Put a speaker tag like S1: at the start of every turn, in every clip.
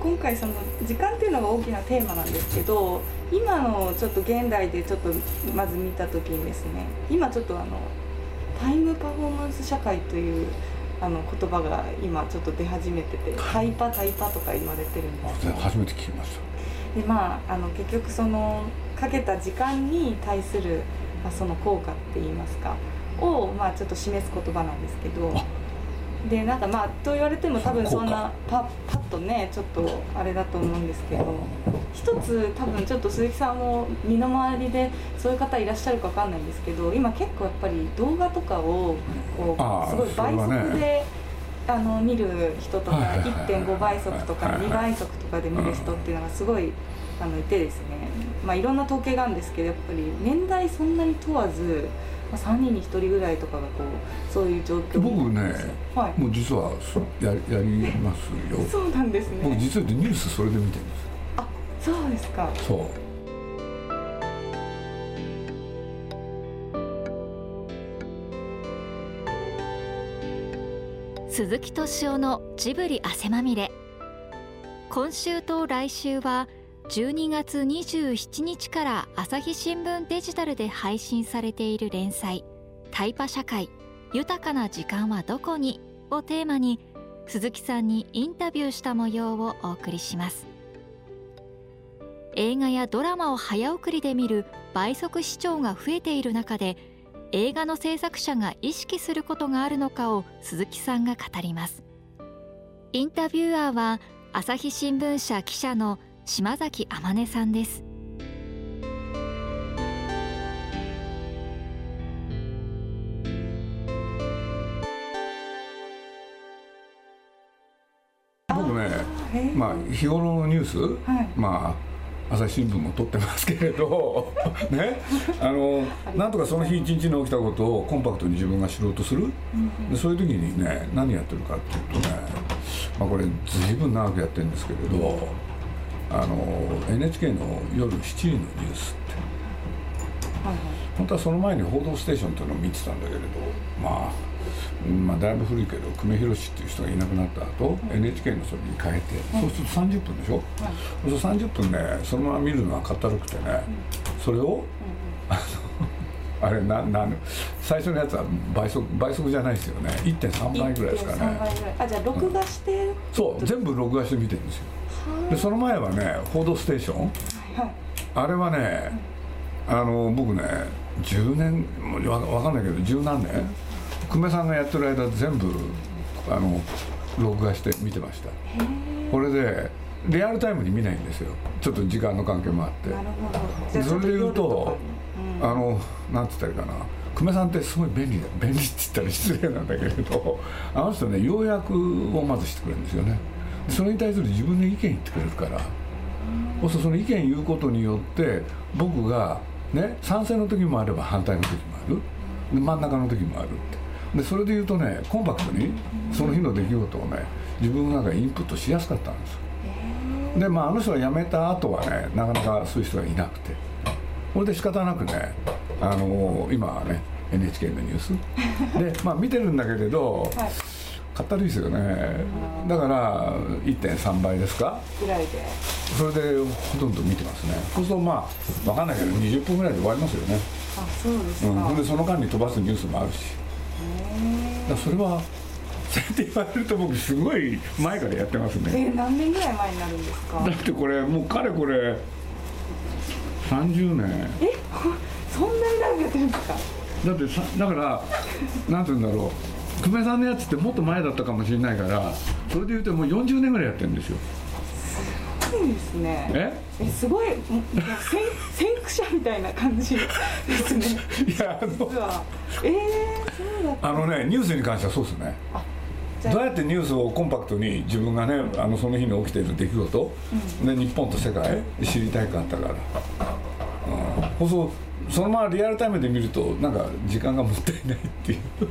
S1: 今回その時間っていうのが大きなテーマなんですけど今のちょっと現代でちょっとまず見た時にですね今ちょっとあのタイムパフォーマンス社会というあの言葉が今ちょっと出始めててタイパタイパとか言われてるんですけど
S2: 初めて聞きました。
S1: でまああの結局そのかけた時間に対する、まあ、その効果って言いますかを、まあ、ちょっと示す言葉なんですけどでなんかまあと言われても多分そんなパパッとねちょっとあれだと思うんですけど一つ多分ちょっと鈴木さんも身の回りでそういう方いらっしゃるか分かんないんですけど今結構やっぱり動画とかをこうすごい倍速で。あの見る人とか1.5倍速とか2倍速とかで見る人っていうのがすごいあのいてですね、まあ、いろんな統計があるんですけどやっぱり年代そんなに問わずまあ、3人に1人ぐらいとかがこうそういう状況
S2: 僕ね、はい、もう実はややりますよ。
S1: そうなんですね。
S2: 僕実はニュースそれで見てるんです
S1: あそうですか。
S2: そう。
S3: 鈴木敏夫のジブリ汗まみれ。今週と来週は12月27日から朝日新聞デジタルで配信されている連載「タイパ社会豊かな時間はどこに?」をテーマに鈴木さんにインタビューした模様をお送りします映画やドラマを早送りで見る倍速視聴が増えている中で映画の制作者が意識することがあるのかを鈴木さんが語りますインタビュアーは朝日新聞社記者の島崎天音さんです。
S2: 僕ね、まあ日頃のニュース、はい、まあ朝日新聞も撮ってますけれど ね？あのなんとかその日一日に起きたことをコンパクトに自分が知ろうとする、でそういう時にね何やってるかっていうとね、まあ、これ随分長くやってるんですけれどあの NHK の夜7時のニュースって、はいはい、本当はその前に「報道ステーション」っていうのを見てたんだけれど、まあ、まあだいぶ古いけど久米宏っていう人がいなくなった後、はい、NHK のそれに変えて、はい、そうすると30分でしょ、はい、そうすると30分ねそのまま見るのはかったるくてね、それを、あの あれなな最初のやつは倍速倍速じゃないですよね。1.3倍ぐらいですかね。
S1: あじゃあ録画して、うん、
S2: そう全部録画して見てるんですよでその前はね「報道ステーション」あれはねあの僕ね10年わ分かんないけど十何年？久米さんがやってる間全部あの録画して見てました。これでリアルタイムに見ないんですよ。ちょっと時間の関係もあって。それで言うと、うん、あのなんつったらいいかな。久米さんってすごい便利便利って言ったら失礼なんだけれどあの人ね要約をまずしてくれるんですよねそれに対する自分の意見言ってくれるから。そうするとその意見言うことによって僕がね賛成の時もあれば反対の時もある。で真ん中の時もあるって。でそれで言うとねコンパクトにその日の出来事をね自分の中でインプットしやすかったんです。でまああの人が辞めた後はねなかなかそういう人がいなくて。これで仕方なくねあの今はね NHK のニュース。でまあ見てるんだけれど、はいかったるいですよねだから1.3倍ですか？
S1: ぐらいで。
S2: それでほとんど見てますね。そうするとまあ分かんないけど20分ぐらいで終わりますよね。
S1: あそうですか、
S2: うん、でその間に飛ばすニュースもあるし。だそれはそうやって言われると僕すごい前からやってますね。
S1: えー、何年ぐらい前になるんですか？
S2: だってこれもうかれこれ30年。
S1: えそんなに長くやってるんですか？
S2: だってさだからなんて言うんだろう久米さんのやつってもっと前だったかもしれないからそれでいうともう40年ぐらいやってるんですよ。
S1: すごいですね。
S2: え？
S1: えすごい先先駆者みたいな感じですね。いやあのえー、そうだ
S2: あのねニュースに関してはそうですね。どうやってニュースをコンパクトに自分がねあのその日に起きている出来事、うん、で日本と世界知りたいかったから、うん、そうそのままリアルタイムで見るとなんか時間がもったいないっていう。
S1: な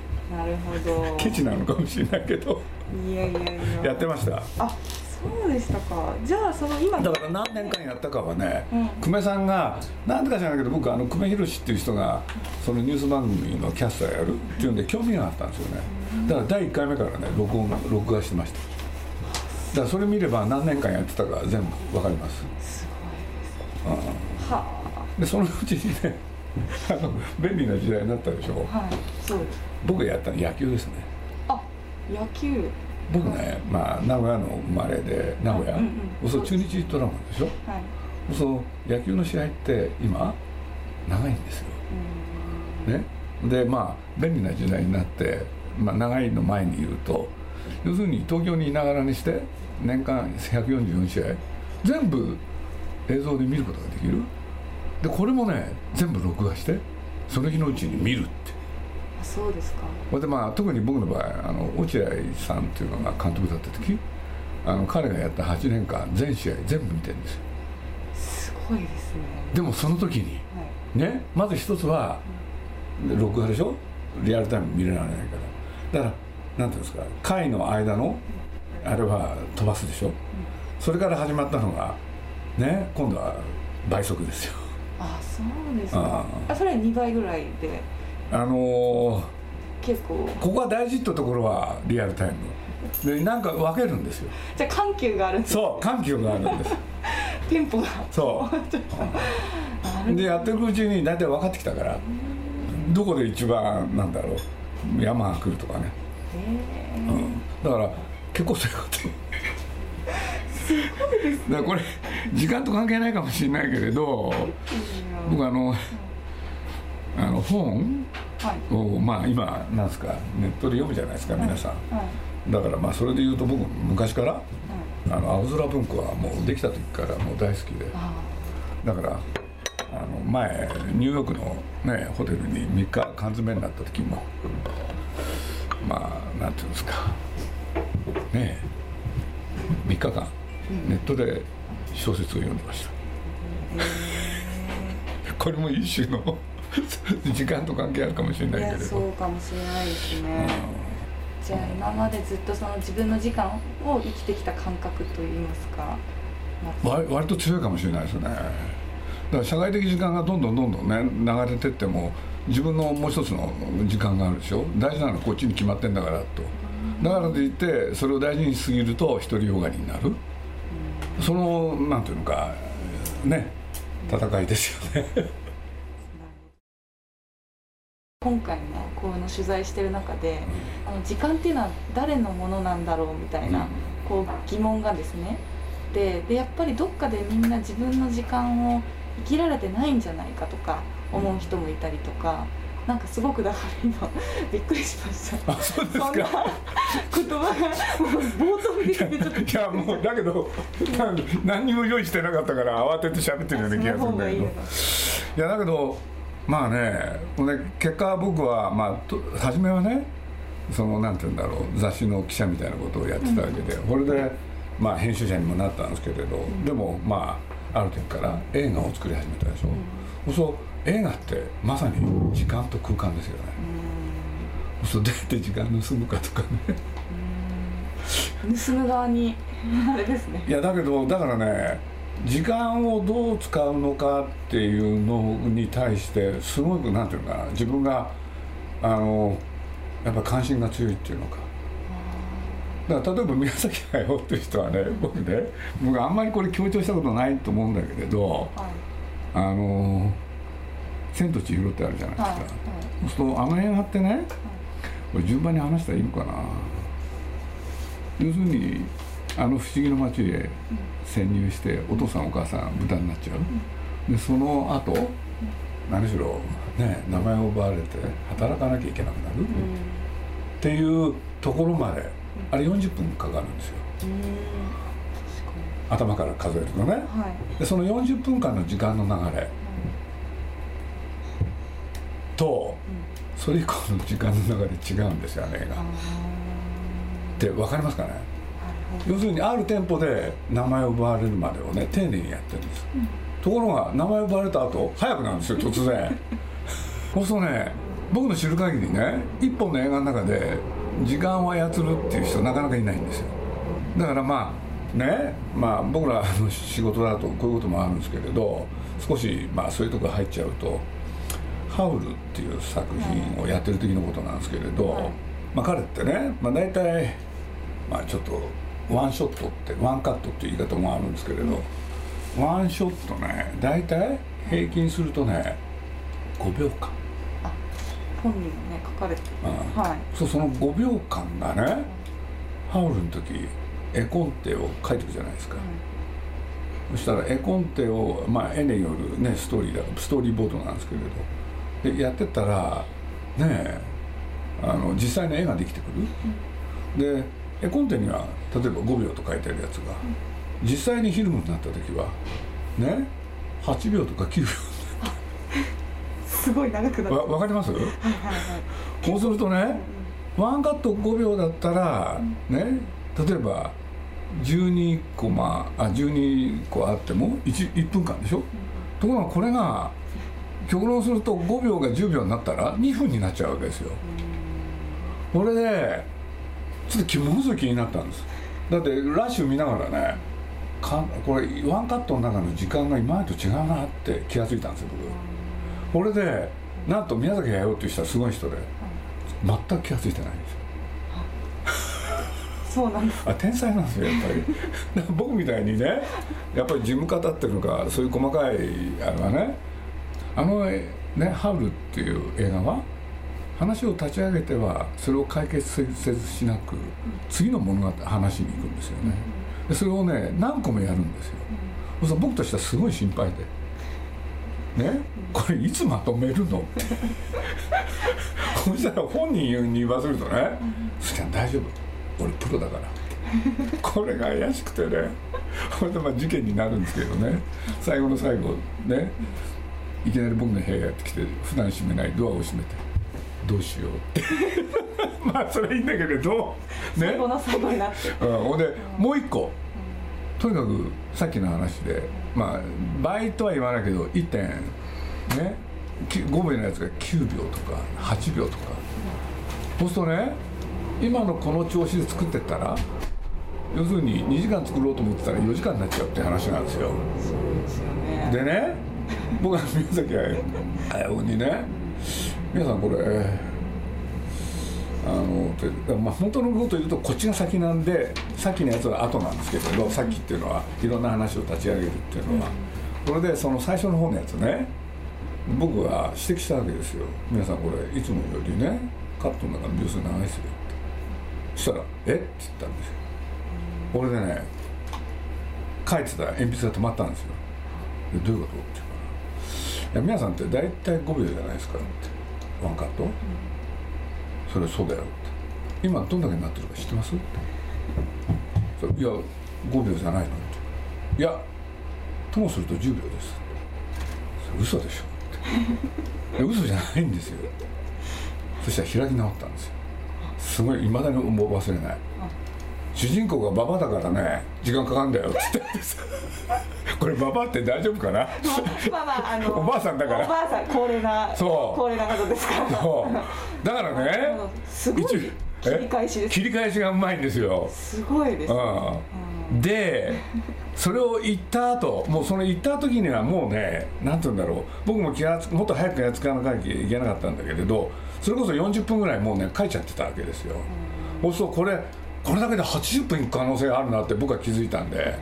S1: るほど。
S2: ケチなのかもしれないけど。
S1: いやいやいや。
S2: やってました。
S1: あそうでしたか。じゃあその今
S2: だから何年間やったかはね、うん、久米さんが何でか知らないけど僕あの久米宏っていう人がそのニュース番組のキャスターやるっていうんで興味があったんですよね。だから第1回目からね録音録画してました。からそれ見れば何年間やってたか全部分かります。
S1: すごいです、うん、は
S2: あ。でそのうちにね便利な時代になったでしょ？
S1: はいそう。です
S2: 僕がやったの野球ですね。
S1: あ野球。
S2: 僕ね、まあ名古屋の生まれで名古屋、うんうん、そう中日ドラゴンでしょ、はい、そう野球の試合って今長いんですよ、ね。でまあ便利な時代になって、まあ、長いの前に言うと要するに東京にいながらにして年間144試合全部映像で見ることができるでこれもね全部録画してその日のうちに見るって。
S1: あそうですか。
S2: でまあ特に僕の場合あの落合さんっていうのが監督だった時あの彼がやった8年間全試合全部見てるんですよ。
S1: すごいですね。
S2: でもその時に、はい、ねまず一つは、録画でしょ？リアルタイム見れられないから。だからなんていうんですか回の間のあれは飛ばすでしょ、うん、それから始まったのがね今度は倍速ですよ
S1: あそうですか。あそれは2倍ぐらいで。
S2: あのー、
S1: 結構。
S2: ここは大事ってところはリアルタイム。でなんか分けるんですよ。
S1: じゃあ緩急があるんです。
S2: そう緩急があるんです。
S1: テンポが。
S2: そう。でやっていくうちに大体分かってきたからどこで一番なんだろう。山が来るとかね、うん、だから結構そういうこと。
S1: すごいです、ね、
S2: これ時間と関係ないかもしれないけれど僕あのあの本を、まあ今なんですかネットで読むじゃないですか皆さん、だからまあそれで言うと僕昔から、あの青空文庫はもうできた時からもう大好きで。だからあの前ニューヨークの、ね、ホテルに3日缶詰になった時もまあなんていうんですか。ね3日間。ネットで小説を読んでました、これも一種の 時間と関係あるかもしれないけれど。
S1: そうかもしれないですね、うん、じゃあ今までずっとその自分の時間を生きてきた感覚といいますか。
S2: 割割と強いかもしれないですね。だから社会的時間がどんどんどんどんね流れてっても自分のもう一つの時間があるでしょ。大事なのはこっちに決まってんだからと。だからといってそれを大事にしすぎると独りよがりになるそのなんていうのかね戦いですよね。
S1: 今回ねこういうの取材してる中で、あの時間っていうのは誰のものなんだろうみたいな、こう疑問がですね。ででやっぱりどっかでみんな自分の時間を生きられてないんじゃないかとか思う人もいたりとか。なんかすごくだから今 びっくりしました。
S2: あそうですか。言葉
S1: がてちょっと。
S2: いやもうだけど何にも用意してなかったから慌てて喋ってるような気がするんだけど。いやだけどまあね結果僕はまあ初めはねそのなんて言うんだろう雑誌の記者みたいなことをやってたわけで、うん、これでまあ編集者にもなったんですけれど、うん、でもまあある時から映画を作り始めたでしょ、うん、そう映画ってまさに時間と空間ですよね、うん、そうどうやって時間盗むかとかね。
S1: 盗む側にあれですね。
S2: いやだけどだからね時間をどう使うのかっていうのに対してすごくなんていうかな自分があのやっぱ関心が強いっていうのか。だから例えば宮崎駿っていう人はね僕ね僕あんまりこれ強調したことないと思うんだけれど、はい、あの「千と千尋」ってあるじゃないですか、はいはい、そうするとあの映画ってね、これ順番に話したらいいのかな。要するにあの不思議の街へ潜入してお父さんお母さん豚になっちゃう。でその後何しろね名前を奪われて働かなきゃいけなくなる、っていうところまであれ40分かかるんですよ、頭から数えるとね、はい、でその40分間の時間の流れと、それ以降の時間の流れ違うんですよね映画。って分かりますかね？要するにある店舗で名前を奪われるまでをね丁寧にやってるんです、うん、ところが名前を奪われた後早くなるんですよ突然。そうするとね僕の知る限りね一本の映画の中で時間を操るっていう人なかなかいないんですよ。だからまあねまあ僕らの仕事だとこういうこともあるんですけれど少しまあそういうとこ入っちゃうと「ハウル」っていう作品をやってる時のことなんですけれど、まあ、彼ってね、まあ、大体まあちょっとワンショットってワンカットっていう言い方もあるんですけれど、ワンショットね大体平均するとね5秒間。
S1: 本にもね書かれて
S2: うん。
S1: はい。
S2: そうその5秒間がねハウルの時絵コンテを書いてくじゃないですか、そしたら絵コンテを、まあ、絵による、ね、ストーリーだストーリーボードなんですけれどでやってったらねえあの実際の絵ができてくる、で絵コンテには例えば5秒と書いてあるやつが、実際にフィルムになった時はね8秒とか9
S1: すごい長くな
S2: わわかります？
S1: はいはいはい。
S2: こうするとねワンカット5秒だったらね例えば12コマあ12個あっても 1, 1分間でしょ？ところがこれが極論すると5秒が10秒になったら2分になっちゃうわけですよ。これでちょっと気ものすごい気になったんです。だってラッシュ見ながらねかこれワンカットの中の時間が今までと違うなって気が付いたんですよ僕。これでなんと宮崎駿っていう人はすごい人で全く気が付いてないんですよ。
S1: そうなんです。
S2: あ天才なんですよやっぱり。僕みたいにねやっぱり事務方っていうのかそういう細かいあれはねあのえね「ハウル」っていう映画は話を立ち上げてはそれを解決せずしなく次の物語話に行くんですよね。でそれをね何個もやるんですよ。そ僕としてはすごい心配でね？これいつまとめるの？ってそしたら本人に言わせるとね「すちゃん大丈夫？俺プロだから」これが怪しくてね。これでまあ事件になるんですけどね。最後の最後ねいきなり僕の部屋やってきて普段閉めないドアを閉めてどうしよう。っ てまあそれいいんだけれどね。
S1: 最後の最後になって
S2: うん、ほんでもう一個。とにかくさっきの話でまあ倍とは言わないけど1点ね。き5秒のやつが9秒とか8秒とか。そうするとね今のこの調子で作ってったら要するに2時間作ろうと思ってたら4時間になっちゃうって話なんですよ。
S1: そうですよね。
S2: でね僕は宮崎駿にね。皆さんこれあのてまあ本当のこと言うとこっちが先なんでさっきのやつは後なんですけれどさっきっていうのはいろんな話を立ち上げるっていうのは。これでその最初の方のやつね僕は指摘したわけですよ。皆さんこれいつもよりねカットの中の秒数長いですよって。そしたら「え？っ?」て言ったんですよ。これでね書いてた鉛筆が止まったんですよ。でどういうこと？って。言うから「いや皆さんって大体5秒じゃないですか」って。ワンカット、それそうだよって。今どんだけになってるか知ってますって。いや5秒じゃないのって。いやともすると10秒ですそれ嘘でしょ嘘じゃないんですよ。そしたら開き直ったんですよ。すごいいまだにもう忘れない。主人公がババだからね時間かかるんだよっつってこれババって大丈夫かな？
S1: まあまああの
S2: おばあさんだから。
S1: おばあさん高齢な
S2: そう。
S1: 高齢な方ですから。
S2: そう。だからね
S1: すごい切り返しです。
S2: 切り返しがうまいんですよ。
S1: すごいです、
S2: うん、でそれを言った後もうその言った時にはもうねなんて言うんだろう。僕も気がつもっと早くやっつかなきゃいけなかったんだけれどそれこそ40分ぐらいもうね書いちゃってたわけですよ、そうするとこれこれだけで80分いく可能性あるなって僕は気づいたんで。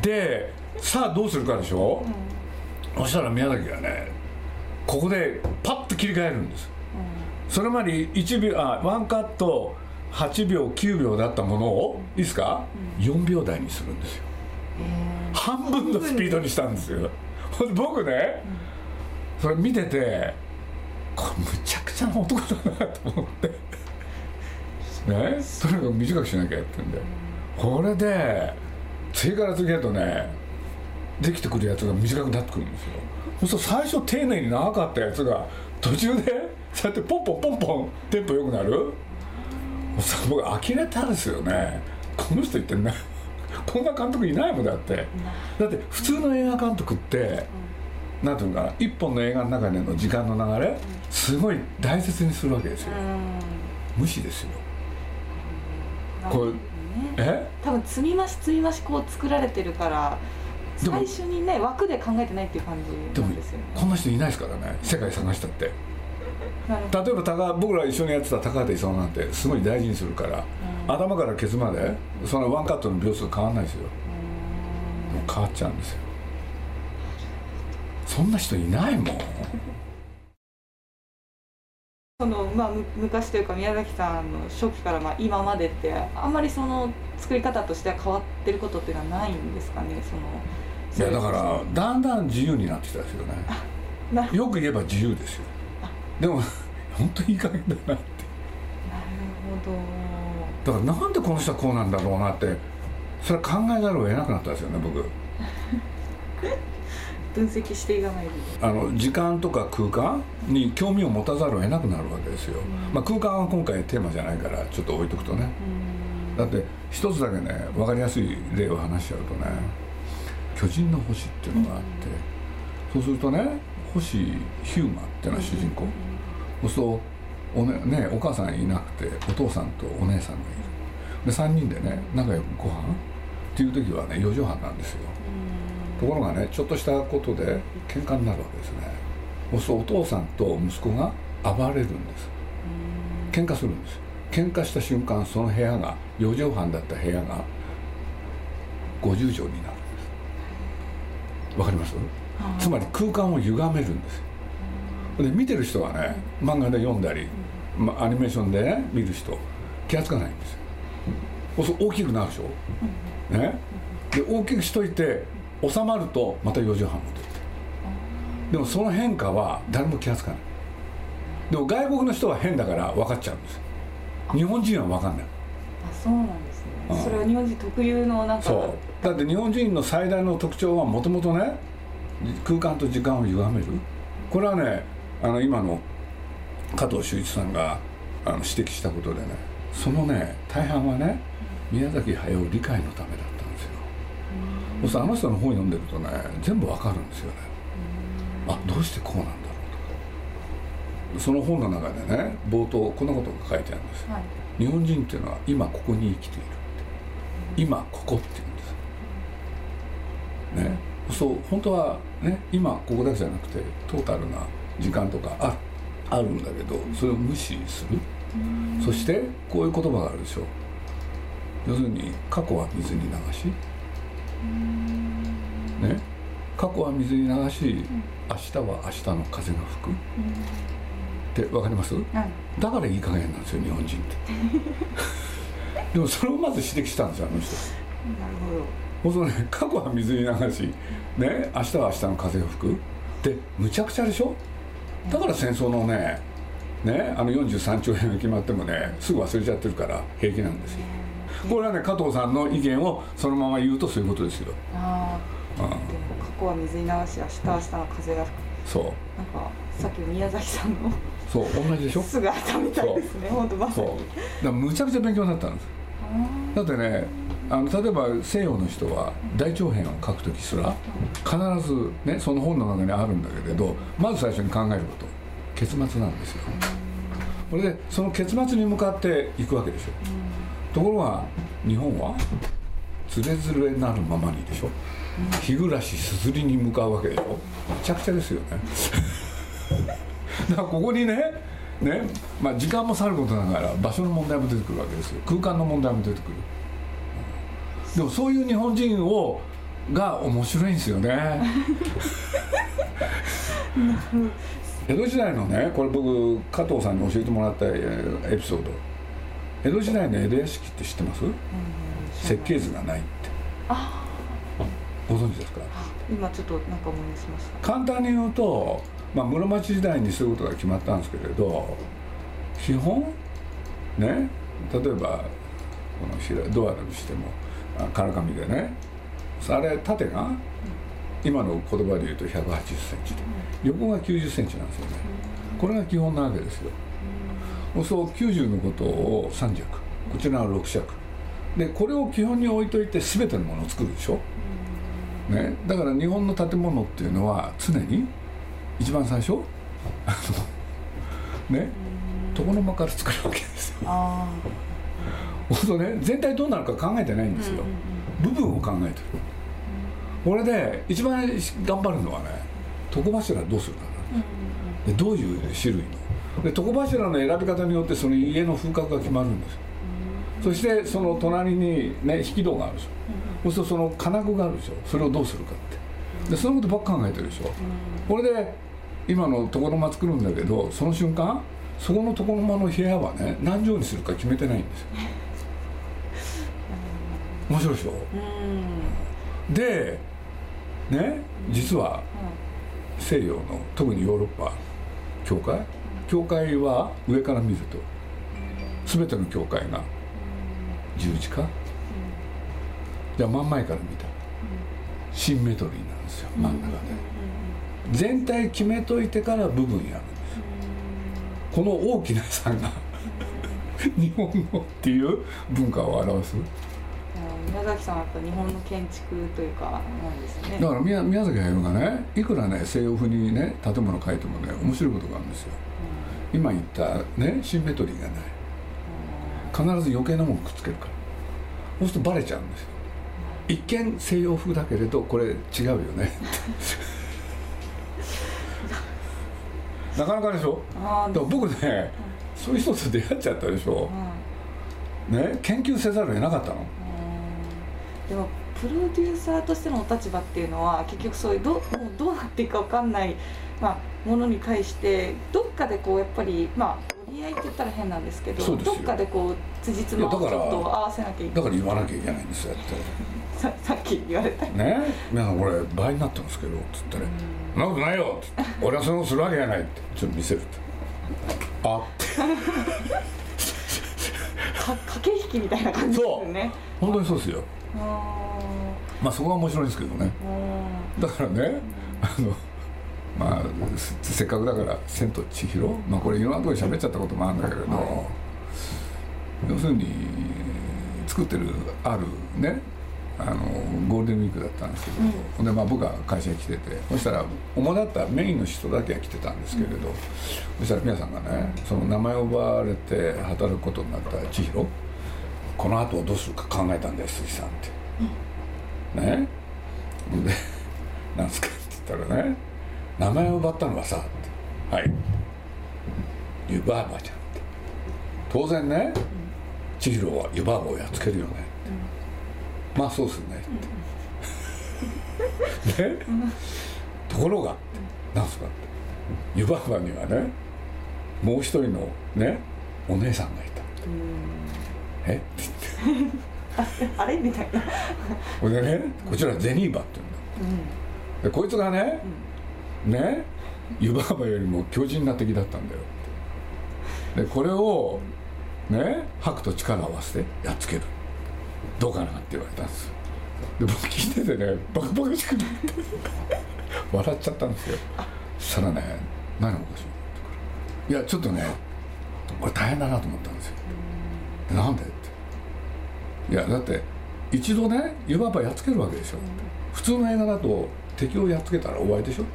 S2: でさあどうするかでしょ、そしたら宮崎がねここでパッと切り替えるんです。それまで1秒あワンカット8秒9秒だったものをいいですか、4秒台にするんですよ。半分のスピードにしたんですよ。ほん僕ねそれ見ててこれむちゃくちゃな男だなと思って。ね？とにかく短くしなきゃやってんで。これで次から次へとねできてくるやつが短くなってくるんですよ。そうすると最初丁寧に長かったやつが途中でそうやってポンポンポンポンテンポ良くなる。もうさ僕呆れたんですよね。この人言ってんなこんな監督いないもんだって。だって普通の映画監督ってなんていうのかな一本の映画の中での時間の流れすごい大切にするわけですよ。無視ですよ。これえ？
S1: 多分積み増し積み増しこう作られてるから最初にね枠で考えてないっていう感じなんですよね。
S2: こんな人いないですからね。世界探したって。例えば高僕ら一緒にやってた高畑勲なんてすごい大事にするから
S1: うん。
S2: 頭からケツまでそのワンカットの秒数変わんないですよ。変わっちゃうんですよ。そんな人いないもん。
S1: そのまあ、昔というか宮崎さんの初期からまあ今までってあんまりその作り方としては変わってることっていうのはないんですかね？
S2: そのいやだからだんだん自由になってきたですよね。よく言えば自由ですよ。でも 本当にいい加減だなって。なるほど。だからなんでこの人はこうなんだろうなってそれは考えざるを得なくなったんですよね僕。
S1: 分析していかない
S2: あの時間とか空間に興味を持たざるを得なくなるわけですよ、まあ、空間は今回テーマじゃないからちょっと置いとくとね。だって一つだけね分かりやすい例を話しちゃうとね「巨人の星」っていうのがあってそうするとね星ヒューマっていうのは主人公。そうするとお,、ねね、お母さんいなくてお父さんとお姉さんがいる。で3人でね仲良くご飯っていう時はね4畳半なんですよ。ところがねちょっとしたことで喧嘩になるわけですね。そうするとお父さんと息子が暴れるんです。喧嘩するんです。喧嘩した瞬間その部屋が4畳半だった部屋が50畳になる。わかります？つまり空間を歪めるんですで見てる人はね漫画で読んだり、まアニメーションでね見る人気が付かないんですよ。大きくなるでしょ、ね、で大きくしといて収まるとまた4時半戻ってでもその変化は誰も気が付かない。でも外国の人は変だから分かっちゃうんです日本人は分かんない。
S1: あそうなんですね、うん、それは日本人特有のなんか。
S2: そう。だって日本人の最大の特徴はもともとね空間と時間を歪める。これはねあの今の加藤修一さんがあの指摘したことでねそのね大半はね宮崎駿理解のためだそうするとあの人の本読んでるとね全部わかるんですよね。あどうしてこうなんだろうとか。その本の中でね冒頭こんなことが書いてあるんです、はい、日本人っていうのは今ここに生きている今ここっていうんです。ね。そう本当はね今ここだけじゃなくてトータルな時間とかああるんだけどそれを無視する。そしてこういう言葉があるでしょ。要するに過去は水に流し。ね。過去は水に流し明日は明日の風が吹く、って分かります、だからいい加減なんですよ日本人って でもそれをまず指摘したんですよあの人。なるほどそうね過去は水に流しね明日は明日の風が吹く。でむちゃくちゃでしょ？だから戦争のねねあの43兆円が決まってもねすぐ忘れちゃってるから平気なんですよ。これはね加藤さんの意見をそのまま言うとそういうことですよ。あ
S1: あ、うん、過去は水に流し明日明日の風が吹く。そう。なんかさっきの宮崎さんの
S2: そう同じでしょ？
S1: 姿みたいですね。本当まさに。そう。だ
S2: からむちゃくちゃ勉強になったんですだってねあの例えば西洋の人は大長編を書く時すら必ずねその本の中にあるんだけれどまず最初に考えること。結末なんですよ。これでその結末に向かっていくわけでしょ。ところが日本はつれづれなるままにでしょ。日暮らしすずりに向かうわけでしょ。めちゃくちゃですよね。だからここにねねまあ時間もさることながら場所の問題も出てくるわけですよ。空間の問題も出てくる。でもそういう日本人をが面白いんですよね。江戸時代のねこれ僕加藤さんに教えてもらったエピソード。江戸時代の江戸屋敷って知ってます、うん、設計図がないって。あ。ご存知ですか？
S1: 今ちょっとなんか思い出しまし
S2: た。簡単に言うと、まあ、室町時代にそういうことが決まったんですけれど基本ね例えばこのドアだとしても金紙でねあれ縦が今の言葉で言うと1 8 0ンチで横が9 0ンチなんですよね。これが基本なわけですよ。そう90のことを3尺こちらは6尺。でこれを基本に置いといて全てのものを作るでしょ、ね、だから日本の建物っていうのは常に一番最初？ね？床の間から作るわけですよ。そうね全体どうなるか考えてないんですよ、部分を考えてる。これで一番頑張るのはね床柱どうするかな、でどういう種類の。で床柱の選び方によってその家の風格が決まるんですそしてその隣にね引き戸があるでしょ、そうするとその金具があるでしょ。それをどうするかって。でそのことばっか考えてるでしょ、これで今の床の間作るんだけどその瞬間そこの床の間の部屋はね何畳にするか決めてないんですよ。面白いでしょ、うでね実は西洋の特にヨーロッパ教会？教会は上から見ると全ての教会が十字架？じゃあ真ん前から見た。シンメトリーなんですよ真ん中で全体決めといてから部分やる。んですこの大きな差が日本語っていう文化を表す？
S1: 宮崎さんはやっぱ日本の建築というかなんですね。
S2: だから宮宮崎駿がねいくらね西洋風にね建物描いてもね面白いことがあるんですよ、うん、今言ったねシンメトリーがない。必ず余計なものくっつけるから。そうするとバレちゃうんですよ。一見西洋風だけれどこれ違うよねなかなかでしょ？だから僕ね、そういう人と出会っちゃったでしょ、うん、ね？研究せざるを得なかったの？
S1: でもプロデューサーとしてのお立場っていうのは結局そういうどもうどうなっていくか分かんない、まあ、ものに対してどっかでこうやっぱりまあ折り合いって言ったら変なんですけどどっかでこう辻褄をちょっと合わせなきゃいけない。
S2: だから言わなきゃいけないんですよって
S1: さ さっき言われた。
S2: ね？皆さんこれ倍になってますけどっつったら「そん。なことないよ」っつって「俺はそのするわけがない」って。ちょっと見せるって。あっ。て
S1: 駆け引きみたいな感じですよね。
S2: 本当にそうですよ。まあそこが面白いんですけどね。だからねあのまあせっかくだから「千と千尋」まあこれいろんなところで喋っちゃったこともあるんだけれど、はい、要するに作ってるあるねあのゴールデンウィークだったんですけど、うん、でまあ僕は会社に来ててそしたら主だったメインの人だけは来てたんですけれど、うん、そしたら皆さんがねその名前を奪われて働くことになった千尋この後どうするか考えたんだよ鈴木さんって、うん、ね。で「なんすか?」って言ったらね「名前を奪ったのはさ」って「はい。湯婆婆ちゃん」って。当然ね千尋は湯婆婆をやっつけるよねまあそうっすね。って、ね、ところがなんすかって。湯婆婆にはねもう一人のねお姉さんがいた。え？って
S1: 言って。あれ？みたいな。
S2: ほいでねこちらゼニーバって言うんだ、うん、でこいつがね、うん、ね湯婆婆よりも強靭な敵だったんだよでこれをね吐くと力を合わせてやっつけるどうかなって言われたんですで僕聞いててねバカバカしくなって笑っちゃったんですよ。そしたらね何がおかしいいやちょっとねこれ大変だなと思ったんですよ。なんで？って。いやだって一度ね湯婆婆やっつけるわけでしょ、うん、普通の映画だと敵をやっつけたら終わりでしょ、うん、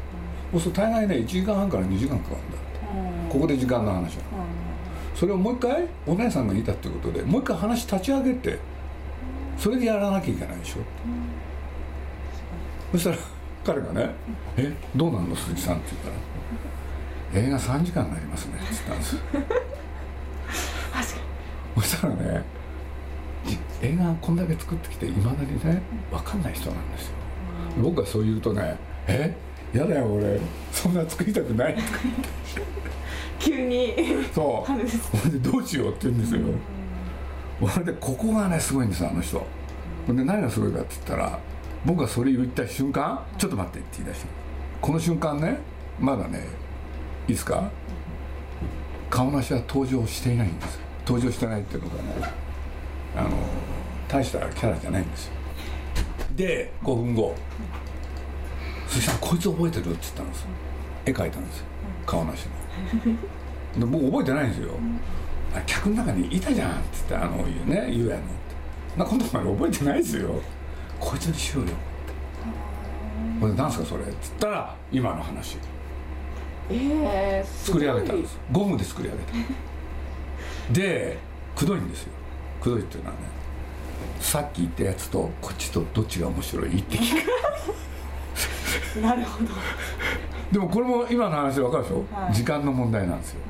S2: そうすると大概ね1時間半から2時間かかるんだここで時間の話は、それをもう一回お姉さんがいたってことでもう一回話立ち上げてそれでやらなきゃいけないでしょ、そしたら彼がね「えどうなんの？鈴木さん」って言ったら「映画3時間になりますね」って言ったんです。そしたらね映画こんだけ作ってきていまだにね分かんない人なんですよ。僕はそう言うとね「え？やだよ俺。そんな作りたくない」とか
S1: 急に。
S2: そう。どうしよう？って言うんですよそ れでここがねすごいんですあの人。ほんで何がすごいかって言ったら僕がそれ言った瞬間「ちょっと待って」って言い出した。この瞬間ねまだねいいですか？顔なしは登場していないんです。登場してないっていうのがねあの大したキャラじゃないんですよ。で5分後「そしたらこいつ覚えてる?」って言ったんです絵描いたんですよ。顔なしの。で僕覚えてないんですよ。客の中にいたじゃんって言ってあのねゆうやのって。な今度まで覚えてないですよ。こいつにしようよって。これ何すかそれって言ったら今の話。
S1: ええー、
S2: 作り上げたんですゴムで作り上げた。でくどいんですよ。くどいっていうのはねさっき言ったやつとこっちとどっちが面白いって聞
S1: く。なるほど。
S2: でもこれも今の話で分かるでしょ、はい、時間の問題なんですよ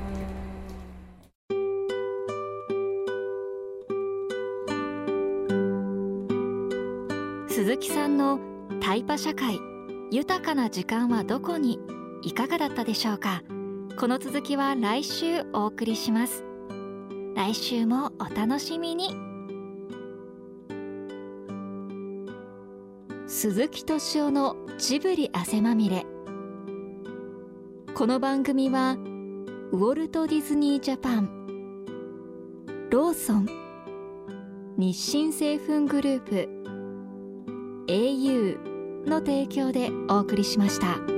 S3: 鈴木さんのタイパ社会豊かな時間はどこにいかがだったでしょうか？この続きは来週お送りします。来週もお楽しみに。鈴木敏夫のジブリ汗まみれ。この番組はウォルト・ディズニー・ジャパンローソン日清製粉グループ au の提供でお送りしました。